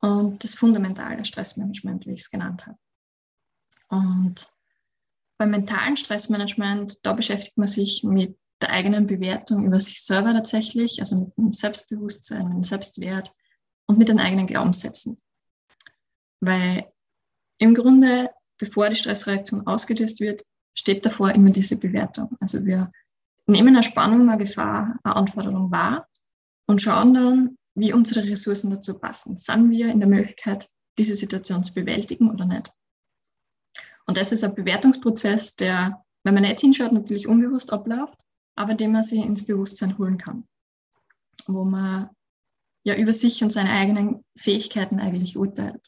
und das fundamentale Stressmanagement, wie ich es genannt habe. Und beim mentalen Stressmanagement, da beschäftigt man sich mit der eigenen Bewertung über sich selber tatsächlich, also mit dem Selbstbewusstsein, mit dem Selbstwert und mit den eigenen Glaubenssätzen. Weil im Grunde, bevor die Stressreaktion ausgelöst wird, steht davor immer diese Bewertung. Also wir nehmen eine Spannung, eine Gefahr, eine Anforderung wahr und schauen dann, wie unsere Ressourcen dazu passen. Sind wir in der Möglichkeit, diese Situation zu bewältigen oder nicht? Und das ist ein Bewertungsprozess, der, wenn man nicht hinschaut, natürlich unbewusst abläuft, aber den man sich ins Bewusstsein holen kann. Wo man ja über sich und seine eigenen Fähigkeiten eigentlich urteilt.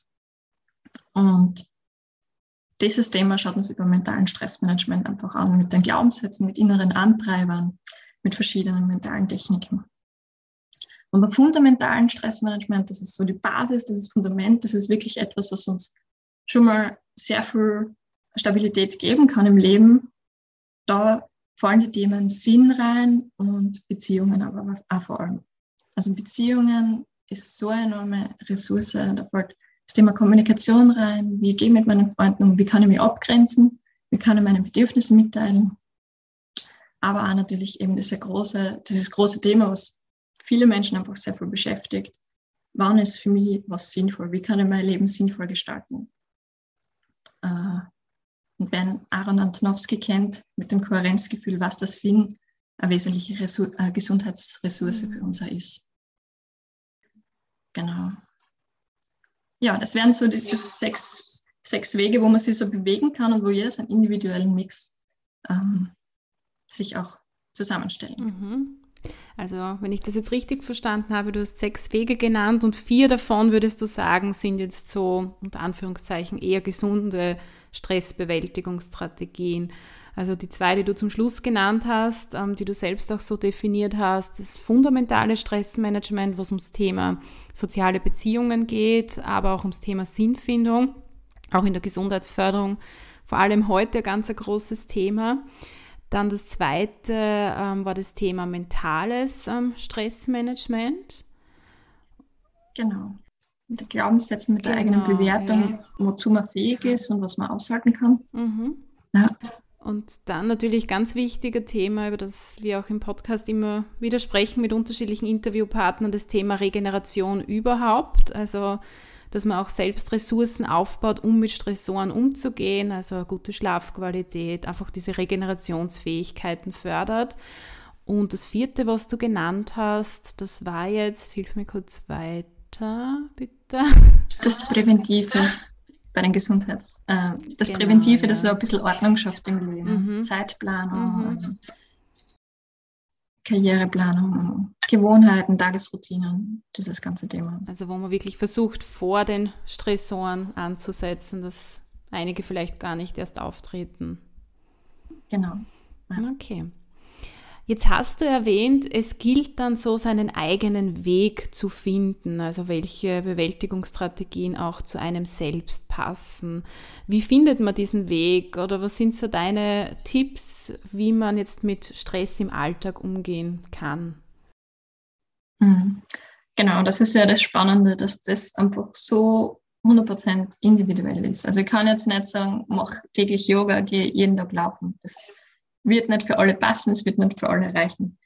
Und dieses Thema schaut man sich beim mentalen Stressmanagement einfach an, mit den Glaubenssätzen, mit inneren Antreibern, mit verschiedenen mentalen Techniken. Und bei fundamentalen Stressmanagement, das ist so die Basis, das ist Fundament, das ist wirklich etwas, was uns schon mal sehr viel Stabilität geben kann im Leben. Da fallen die Themen Sinn rein und Beziehungen aber auch vor allem. Also Beziehungen ist so eine enorme Ressource. Da fällt das Thema Kommunikation rein. Wie gehe ich mit meinen Freunden um? Wie kann ich mich abgrenzen? Wie kann ich meine Bedürfnisse mitteilen? Aber auch natürlich eben diese große, dieses große Thema, was viele Menschen einfach sehr viel beschäftigt. Wann ist für mich was sinnvoll? Wie kann ich mein Leben sinnvoll gestalten? Äh, und wer Aaron Antonowski kennt mit dem Kohärenzgefühl, was das Sinn eine wesentliche Ressour äh, Gesundheitsressource für uns ist. Genau. Ja, das wären so diese sechs, sechs Wege, wo man sich so bewegen kann und wo jeder seinen individuellen Mix ähm, sich auch zusammenstellen kann. Mhm. Also, wenn ich das jetzt richtig verstanden habe, du hast sechs Wege genannt und vier davon würdest du sagen, sind jetzt so unter Anführungszeichen eher gesunde Stressbewältigungsstrategien. Also die zwei, die du zum Schluss genannt hast, ähm, die du selbst auch so definiert hast, das fundamentale Stressmanagement, wo es ums Thema soziale Beziehungen geht, aber auch ums Thema Sinnfindung, auch in der Gesundheitsförderung, vor allem heute ein ganz großes Thema. Dann das zweite ähm, war das Thema mentales ähm, Stressmanagement. Genau. Mit Glaubenssätzen, mit genau, der eigenen genau, Bewertung, ja. wozu man fähig ist und was man aushalten kann. Mhm. Ja. Und dann natürlich ganz wichtiger Thema, über das wir auch im Podcast immer wieder sprechen mit unterschiedlichen Interviewpartnern, das Thema Regeneration überhaupt. Also, dass man auch selbst Ressourcen aufbaut, um mit Stressoren umzugehen, also eine gute Schlafqualität, einfach diese Regenerationsfähigkeiten fördert. Und das vierte, was du genannt hast, das war jetzt, hilf mir kurz weiter, bitte. Das Präventive bei den Gesundheits-, äh, das genau, Präventive, ja. das so ein bisschen Ordnung schafft im Leben. Mhm. Zeitplanung, mhm. Karriereplanung, Gewohnheiten, Tagesroutinen, dieses ganze Thema. Also wo man wirklich versucht, vor den Stressoren anzusetzen, dass einige vielleicht gar nicht erst auftreten. Genau. Ja. Okay. Jetzt hast du erwähnt, es gilt dann so seinen eigenen Weg zu finden, also welche Bewältigungsstrategien auch zu einem selbst passen. Wie findet man diesen Weg oder was sind so deine Tipps, wie man jetzt mit Stress im Alltag umgehen kann? Mhm. Genau, das ist ja das Spannende, dass das einfach so 100% individuell ist. Also ich kann jetzt nicht sagen, mach täglich Yoga, gehe jeden Tag laufen. Das wird nicht für alle passen, es wird nicht für alle reichen.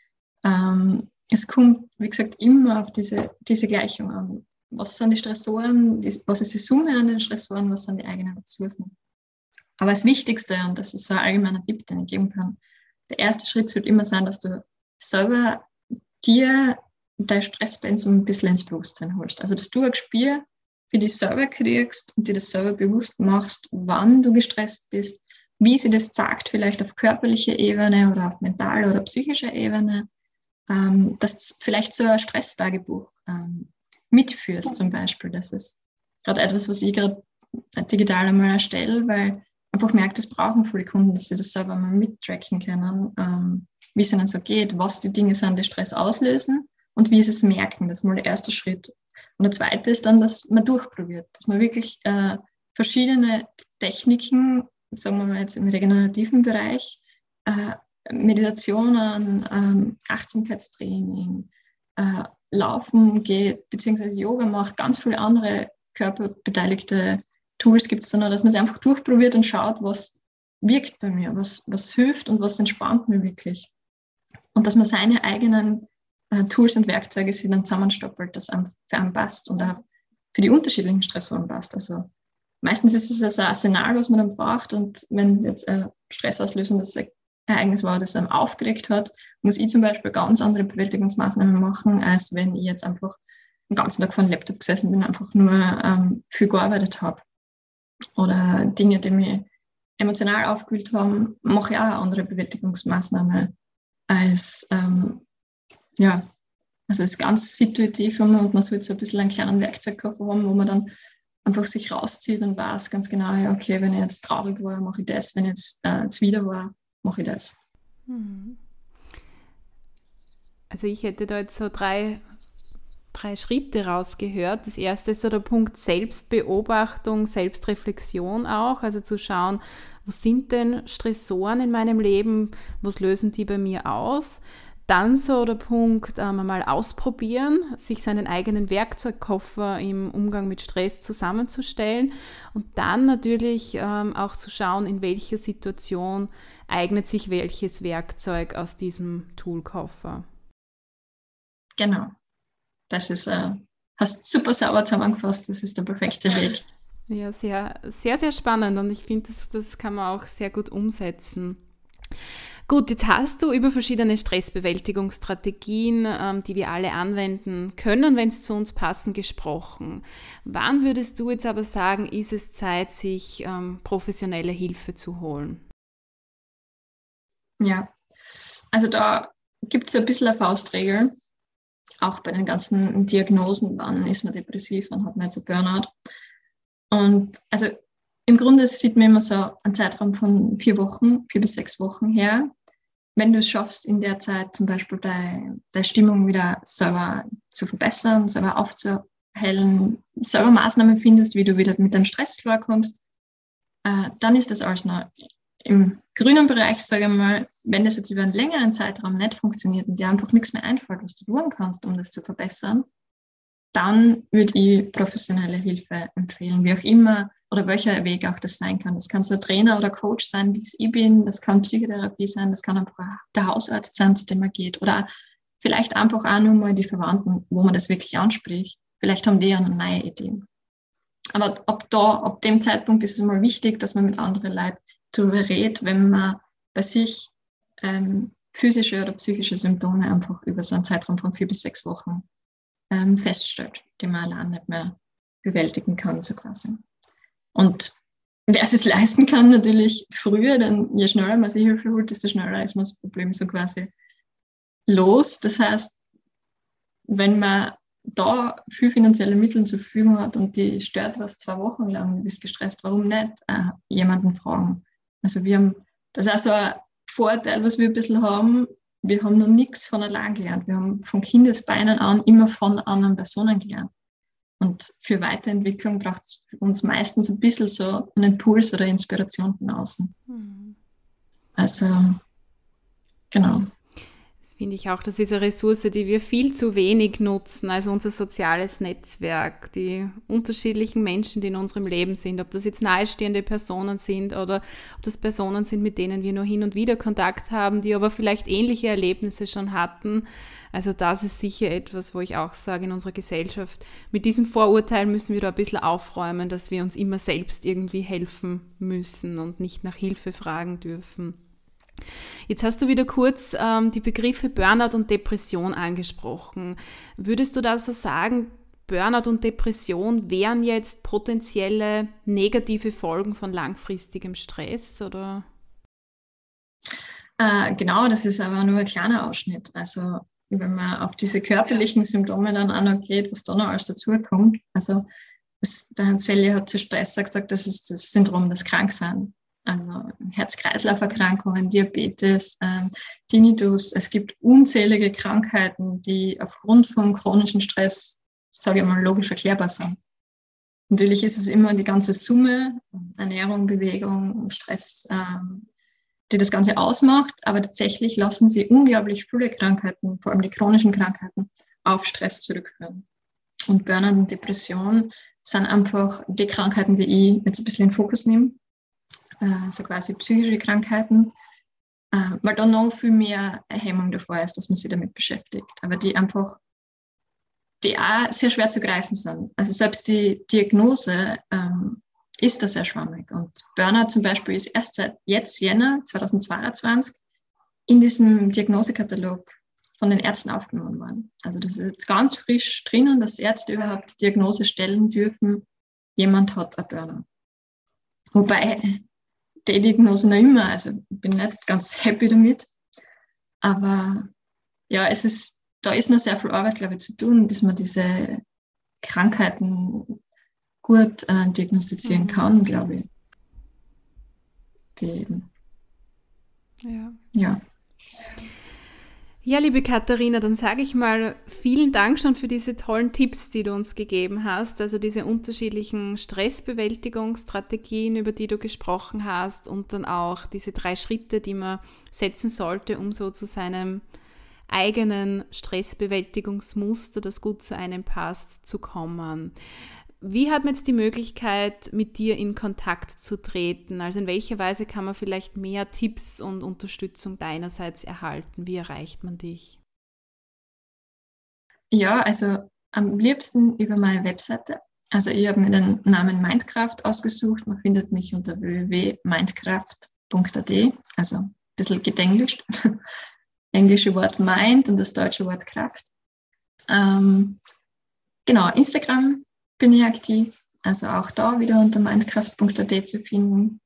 Ähm, es kommt, wie gesagt, immer auf diese, diese Gleichung an. Was sind die Stressoren, die, was ist die Summe an den Stressoren, was sind die eigenen Ressourcen? Aber das Wichtigste, und das ist so ein allgemeiner Tipp, den ich geben kann, der erste Schritt sollte immer sein, dass du selber dir dein Stresspensum ein bisschen ins Bewusstsein holst. Also, dass du ein Gespür für dich selber kriegst und dir das selber bewusst machst, wann du gestresst bist, wie sie das sagt, vielleicht auf körperlicher Ebene oder auf mentaler oder psychischer Ebene, ähm, dass vielleicht so ein Stresstagebuch ähm, mitführst zum Beispiel. Das ist gerade etwas, was ich gerade digital einmal erstelle, weil einfach merkt, das brauchen viele Kunden, dass sie das selber mal mittracken können, ähm, wie es ihnen so geht, was die Dinge sind, die Stress auslösen und wie sie es merken. Das ist mal der erste Schritt. Und der zweite ist dann, dass man durchprobiert, dass man wirklich äh, verschiedene Techniken sagen wir mal jetzt im regenerativen Bereich, äh, Meditationen, ähm, Achtsamkeitstraining, äh, Laufen geht, beziehungsweise Yoga macht, ganz viele andere körperbeteiligte Tools gibt es dann, dass man sie einfach durchprobiert und schaut, was wirkt bei mir, was, was hilft und was entspannt mir wirklich. Und dass man seine eigenen äh, Tools und Werkzeuge sie dann zusammenstoppelt, das einem, für einen passt und auch für die unterschiedlichen Stressoren passt. Also meistens ist es das Arsenal, was man dann braucht. Und wenn jetzt ein stressauslösendes Ereignis war, das einem aufgeregt hat, muss ich zum Beispiel ganz andere Bewältigungsmaßnahmen machen, als wenn ich jetzt einfach den ganzen Tag vor dem Laptop gesessen bin, einfach nur ähm, viel gearbeitet habe. Oder Dinge, die mich emotional aufgewühlt haben, mache ich auch eine andere Bewältigungsmaßnahme als, ähm, ja, also es ist ganz situativ und man sollte so ein bisschen einen kleinen Werkzeugkoffer haben, wo man dann einfach sich rauszieht und weiß ganz genau, ja, okay, wenn ich jetzt traurig war, mache ich das, wenn ich jetzt äh, zuwider war, mache ich das. Mhm. Also ich hätte da jetzt so drei, drei Schritte rausgehört. Das erste ist so der Punkt Selbstbeobachtung, Selbstreflexion auch, also zu schauen, was sind denn Stressoren in meinem Leben, was lösen die bei mir aus? Dann so der Punkt, ähm, mal ausprobieren, sich seinen eigenen Werkzeugkoffer im Umgang mit Stress zusammenzustellen und dann natürlich ähm, auch zu schauen, in welcher Situation eignet sich welches Werkzeug aus diesem Toolkoffer. Genau. Das ist, äh, hast super sauber zusammengefasst, das ist der perfekte Weg. Ja, sehr, sehr, sehr spannend und ich finde, das, das kann man auch sehr gut umsetzen. Gut, jetzt hast du über verschiedene Stressbewältigungsstrategien, ähm, die wir alle anwenden können, wenn es zu uns passen, gesprochen. Wann würdest du jetzt aber sagen, ist es Zeit, sich ähm, professionelle Hilfe zu holen? Ja, also da gibt es ein bisschen eine Faustregel, auch bei den ganzen Diagnosen, wann ist man depressiv, wann hat man jetzt ein Burnout. Und also im Grunde sieht man immer so einen Zeitraum von vier Wochen, vier bis sechs Wochen her. Wenn du es schaffst, in der Zeit zum Beispiel deine, deine Stimmung wieder selber zu verbessern, selber aufzuhellen, selber Maßnahmen findest, wie du wieder mit deinem Stress klarkommst, äh, dann ist das alles noch im grünen Bereich, sage ich mal, wenn das jetzt über einen längeren Zeitraum nicht funktioniert und dir einfach nichts mehr einfällt, was du tun kannst, um das zu verbessern, dann würde ich professionelle Hilfe empfehlen, wie auch immer oder welcher Weg auch das sein kann. Das kann so ein Trainer oder Coach sein, wie ich bin, das kann Psychotherapie sein, das kann einfach der Hausarzt sein, zu dem man geht oder vielleicht einfach auch nur mal die Verwandten, wo man das wirklich anspricht. Vielleicht haben die ja eine neue Idee. Aber ab da, ab dem Zeitpunkt ist es mal wichtig, dass man mit anderen Leuten darüber redet, wenn man bei sich ähm, physische oder psychische Symptome einfach über so einen Zeitraum von vier bis sechs Wochen ähm, feststellt, die man allein nicht mehr bewältigen kann, so quasi. Und wer es leisten kann, natürlich früher, denn je schneller man sich Hilfe holt, desto schneller ist man das Problem so quasi los. Das heißt, wenn man da viel finanzielle Mittel zur Verfügung hat und die stört was zwei Wochen lang, du bist gestresst, warum nicht äh, jemanden fragen? Also wir haben, das ist auch so ein Vorteil, was wir ein bisschen haben. Wir haben noch nichts von allein gelernt. Wir haben von Kindesbeinen an immer von anderen Personen gelernt. Und für Weiterentwicklung braucht es uns meistens ein bisschen so einen Impuls oder Inspiration von außen. Mhm. Also, genau finde ich auch, das ist eine Ressource, die wir viel zu wenig nutzen, also unser soziales Netzwerk, die unterschiedlichen Menschen, die in unserem Leben sind, ob das jetzt nahestehende Personen sind oder ob das Personen sind, mit denen wir nur hin und wieder Kontakt haben, die aber vielleicht ähnliche Erlebnisse schon hatten. Also das ist sicher etwas, wo ich auch sage, in unserer Gesellschaft, mit diesem Vorurteil müssen wir da ein bisschen aufräumen, dass wir uns immer selbst irgendwie helfen müssen und nicht nach Hilfe fragen dürfen. Jetzt hast du wieder kurz ähm, die Begriffe Burnout und Depression angesprochen. Würdest du da so sagen, Burnout und Depression wären jetzt potenzielle negative Folgen von langfristigem Stress oder? Äh, genau, das ist aber nur ein kleiner Ausschnitt. Also wenn man auf diese körperlichen Symptome dann auch noch geht, was da noch alles dazukommt. Also der Hans Selye hat zu Stress gesagt, das ist das Syndrom des Kranksein also Herz-Kreislauf-Erkrankungen, Diabetes, ähm, Tinnitus. Es gibt unzählige Krankheiten, die aufgrund von chronischem Stress, sage ich mal, logisch erklärbar sind. Natürlich ist es immer die ganze Summe, Ernährung, Bewegung, Stress, ähm, die das Ganze ausmacht, aber tatsächlich lassen sie unglaublich viele Krankheiten, vor allem die chronischen Krankheiten, auf Stress zurückführen. Und Burnout und Depression sind einfach die Krankheiten, die ich jetzt ein bisschen in den Fokus nehme äh, so quasi psychische Krankheiten, äh, weil da noch viel mehr Hemmung davor ist, dass man sich damit beschäftigt, aber die einfach, die auch sehr schwer zu greifen sind. Also selbst die Diagnose ähm, ist da sehr schwammig und Burnout zum Beispiel ist erst seit jetzt, Jänner 2022, in diesem Diagnosekatalog von den Ärzten aufgenommen worden. Also das ist jetzt ganz frisch drinnen, dass Ärzte überhaupt die Diagnose stellen dürfen, jemand hat ein Burnout. Wobei die Diagnose noch immer. Also ich bin nicht ganz happy damit. Aber ja, es ist, da ist noch sehr viel Arbeit, glaube ich, zu tun, bis man diese Krankheiten gut äh, diagnostizieren mhm. kann, glaube ich. Die, ja. ja. Ja, liebe Katharina, dann sage ich mal vielen Dank schon für diese tollen Tipps, die du uns gegeben hast. Also diese unterschiedlichen Stressbewältigungsstrategien, über die du gesprochen hast und dann auch diese drei Schritte, die man setzen sollte, um so zu seinem eigenen Stressbewältigungsmuster, das gut zu einem passt, zu kommen. Wie hat man jetzt die Möglichkeit, mit dir in Kontakt zu treten? Also in welcher Weise kann man vielleicht mehr Tipps und Unterstützung deinerseits erhalten? Wie erreicht man dich? Ja, also am liebsten über meine Webseite. Also ich habe mir den Namen Mindcraft ausgesucht. Man findet mich unter www.mindcraft.at, also bisschen gedenglischt. Englische Wort Mind und das deutsche Wort Kraft. Ähm, genau, Instagram bin ich aktiv, also auch da wieder unter mindkraft.at zu finden.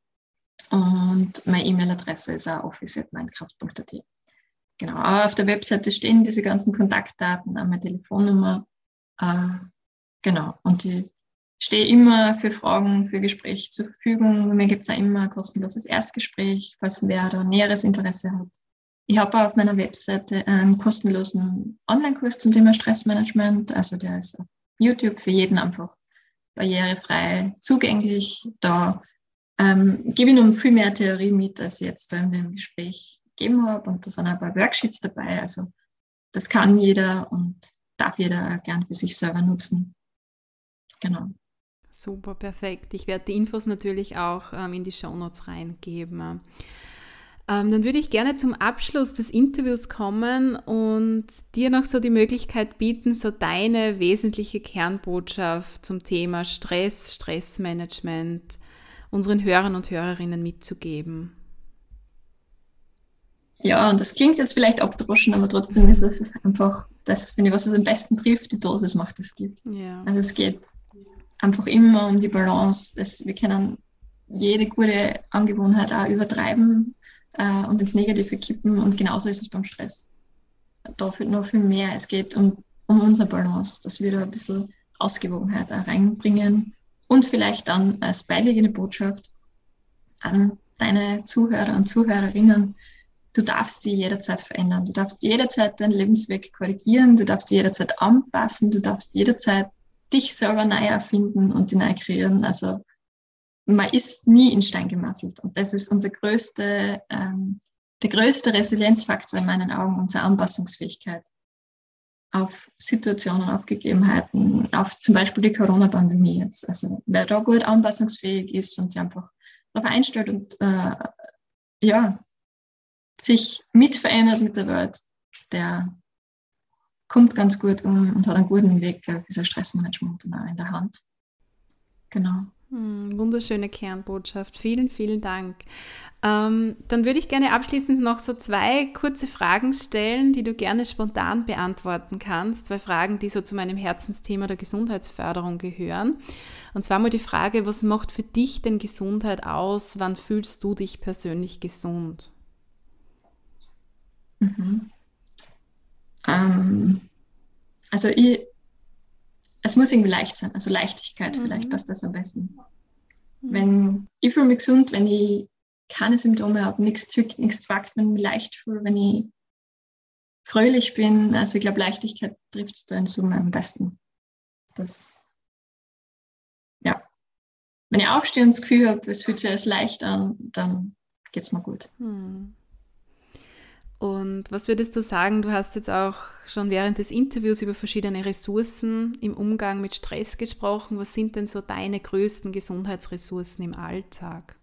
Und meine E-Mail-Adresse ist auch office.mindkraft.at. Genau, aber auf der Webseite stehen diese ganzen Kontaktdaten, auch meine Telefonnummer. Äh, genau, und ich stehe immer für Fragen, für Gespräche zur Verfügung. Mir gibt es ja immer ein kostenloses Erstgespräch, falls wer da näheres Interesse hat. Ich habe auf meiner Webseite einen kostenlosen Online-Kurs zum Thema Stressmanagement. Also der ist auf YouTube für jeden einfach barrierefrei zugänglich. Da ähm, gebe ich noch viel mehr Theorie mit, als ich jetzt da in dem Gespräch gegeben habe. Und da sind auch ein paar Worksheets dabei. Also das kann jeder und darf jeder gern für sich selber nutzen. Genau. Super, perfekt. Ich werde die Infos natürlich auch ähm, in die Show Notes reingeben. Ähm, dann würde ich gerne zum Abschluss des Interviews kommen und dir noch so die Möglichkeit bieten, so deine wesentliche Kernbotschaft zum Thema Stress, Stressmanagement unseren Hörern und Hörerinnen mitzugeben. Ja, und das klingt jetzt vielleicht abdroschen, aber trotzdem ist es einfach das, wenn ich was es am besten trifft, die Dosis macht es gibt. Ja. Also es geht einfach immer um die Balance. Es, wir können jede gute Angewohnheit auch übertreiben äh, und ins Negative kippen. Und genauso ist es beim Stress. Da fehlt noch viel mehr. Es geht um, um unsere Balance, dass wir da ein bisschen Ausgewogenheit reinbringen und vielleicht dann als beiliegende Botschaft an deine Zuhörer und Zuhörerinnen, du darfst sie jederzeit verändern. Du darfst jederzeit deinen Lebensweg korrigieren, du darfst jederzeit anpassen, du darfst jederzeit dich selber neu erfinden und die neu kreieren. Also man ist nie in Stein gemeißelt. Und das ist unser größte, ähm, der größte Resilienzfaktor in meinen Augen, unsere Anpassungsfähigkeit auf Situationen, auf Gegebenheiten, auf zum Beispiel die Corona-Pandemie jetzt. Also wer da gut anpassungsfähig ist und sich einfach darauf einstellt und äh, ja, sich mitverändert mit der Welt, der kommt ganz gut um und hat einen guten Weg, ich, für Stressmanagement in der Hand. Genau. Hm, wunderschöne Kernbotschaft. Vielen, vielen Dank. Ähm, dann würde ich gerne abschließend noch so zwei kurze Fragen stellen, die du gerne spontan beantworten kannst. Zwei Fragen, die so zu meinem Herzensthema der Gesundheitsförderung gehören. Und zwar mal die Frage, was macht für dich denn Gesundheit aus? Wann fühlst du dich persönlich gesund? Mhm. Ähm, also ich, es muss irgendwie leicht sein, also Leichtigkeit mhm. vielleicht passt das am besten. Mhm. Wenn ich fühle mich gesund, wenn ich keine Symptome habe, nichts zwickt, nichts zwackt, wenn ich mich leicht fühle, wenn ich fröhlich bin, also ich glaube Leichtigkeit trifft es da in Summe am besten. Das, ja. Wenn ich aufstehe und das Gefühl habe, es fühlt sich alles leicht an, dann geht es mir gut. Mhm. Und was würdest du sagen? Du hast jetzt auch schon während des Interviews über verschiedene Ressourcen im Umgang mit Stress gesprochen. Was sind denn so deine größten Gesundheitsressourcen im Alltag?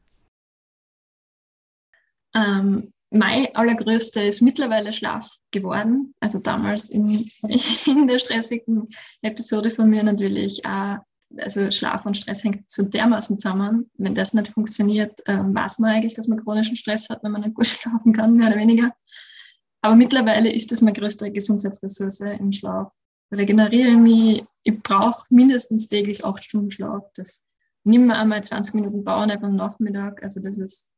Ähm, mein allergrößte ist mittlerweile Schlaf geworden. Also damals in, in der stressigen Episode von mir natürlich auch also Schlaf und Stress hängt so dermaßen zusammen. Wenn das nicht funktioniert, äh, weiß man eigentlich, dass man chronischen Stress hat, wenn man nicht gut schlafen kann, mehr oder weniger. Aber mittlerweile ist das meine größte Gesundheitsressource im Schlaf. Regeneriere mich, ich brauche mindestens täglich acht Stunden Schlaf. Das nimm mir einmal 20 Minuten Powernap am Nachmittag. Also das ist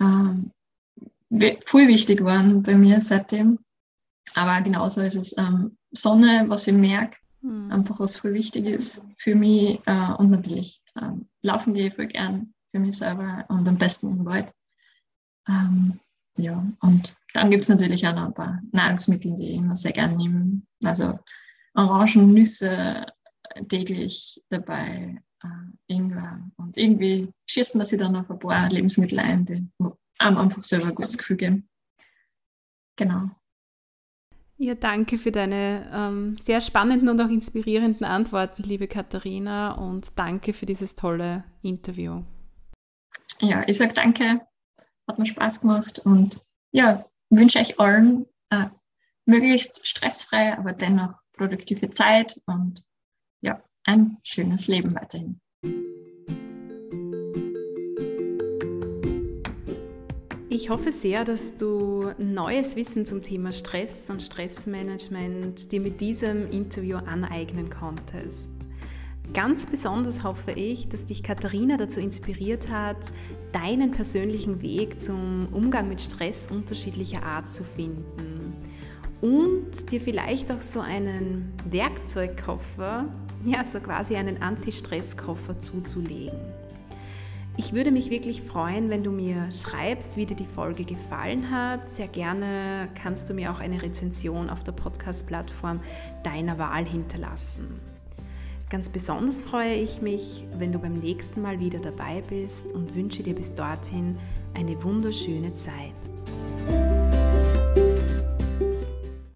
ähm, viel wichtig geworden bei mir seitdem. Aber genauso ist es ähm, Sonne, was ich merke, mhm. einfach was voll wichtig ist für mich äh, und natürlich ähm, laufen gehe ich voll gern für mich selber und am besten im Wald. Ähm, ja, und dann gibt es natürlich auch noch ein paar Nahrungsmittel, die ich immer sehr gerne nehme. Also Orangen, Nüsse täglich dabei, äh, Ingwer. Und irgendwie schießt man sich dann auf ein paar Lebensmittel ein, die einem einfach selber ein gutes Gefühl geben. Genau. Ja, danke für deine ähm, sehr spannenden und auch inspirierenden Antworten, liebe Katharina, und danke für dieses tolle Interview. Ja, ich sage danke, hat mir Spaß gemacht und ja, wünsche euch allen äh, möglichst stressfreie, aber dennoch produktive Zeit und ja, ein schönes Leben weiterhin. Ich hoffe sehr, dass du neues Wissen zum Thema Stress und Stressmanagement dir mit diesem Interview aneignen konntest. Ganz besonders hoffe ich, dass dich Katharina dazu inspiriert hat, deinen persönlichen Weg zum Umgang mit Stress unterschiedlicher Art zu finden und dir vielleicht auch so einen Werkzeugkoffer, ja, so quasi einen Anti-Stress-Koffer zuzulegen. Ich würde mich wirklich freuen, wenn du mir schreibst, wie dir die Folge gefallen hat. Sehr gerne kannst du mir auch eine Rezension auf der Podcast-Plattform deiner Wahl hinterlassen. Ganz besonders freue ich mich, wenn du beim nächsten Mal wieder dabei bist und wünsche dir bis dorthin eine wunderschöne Zeit.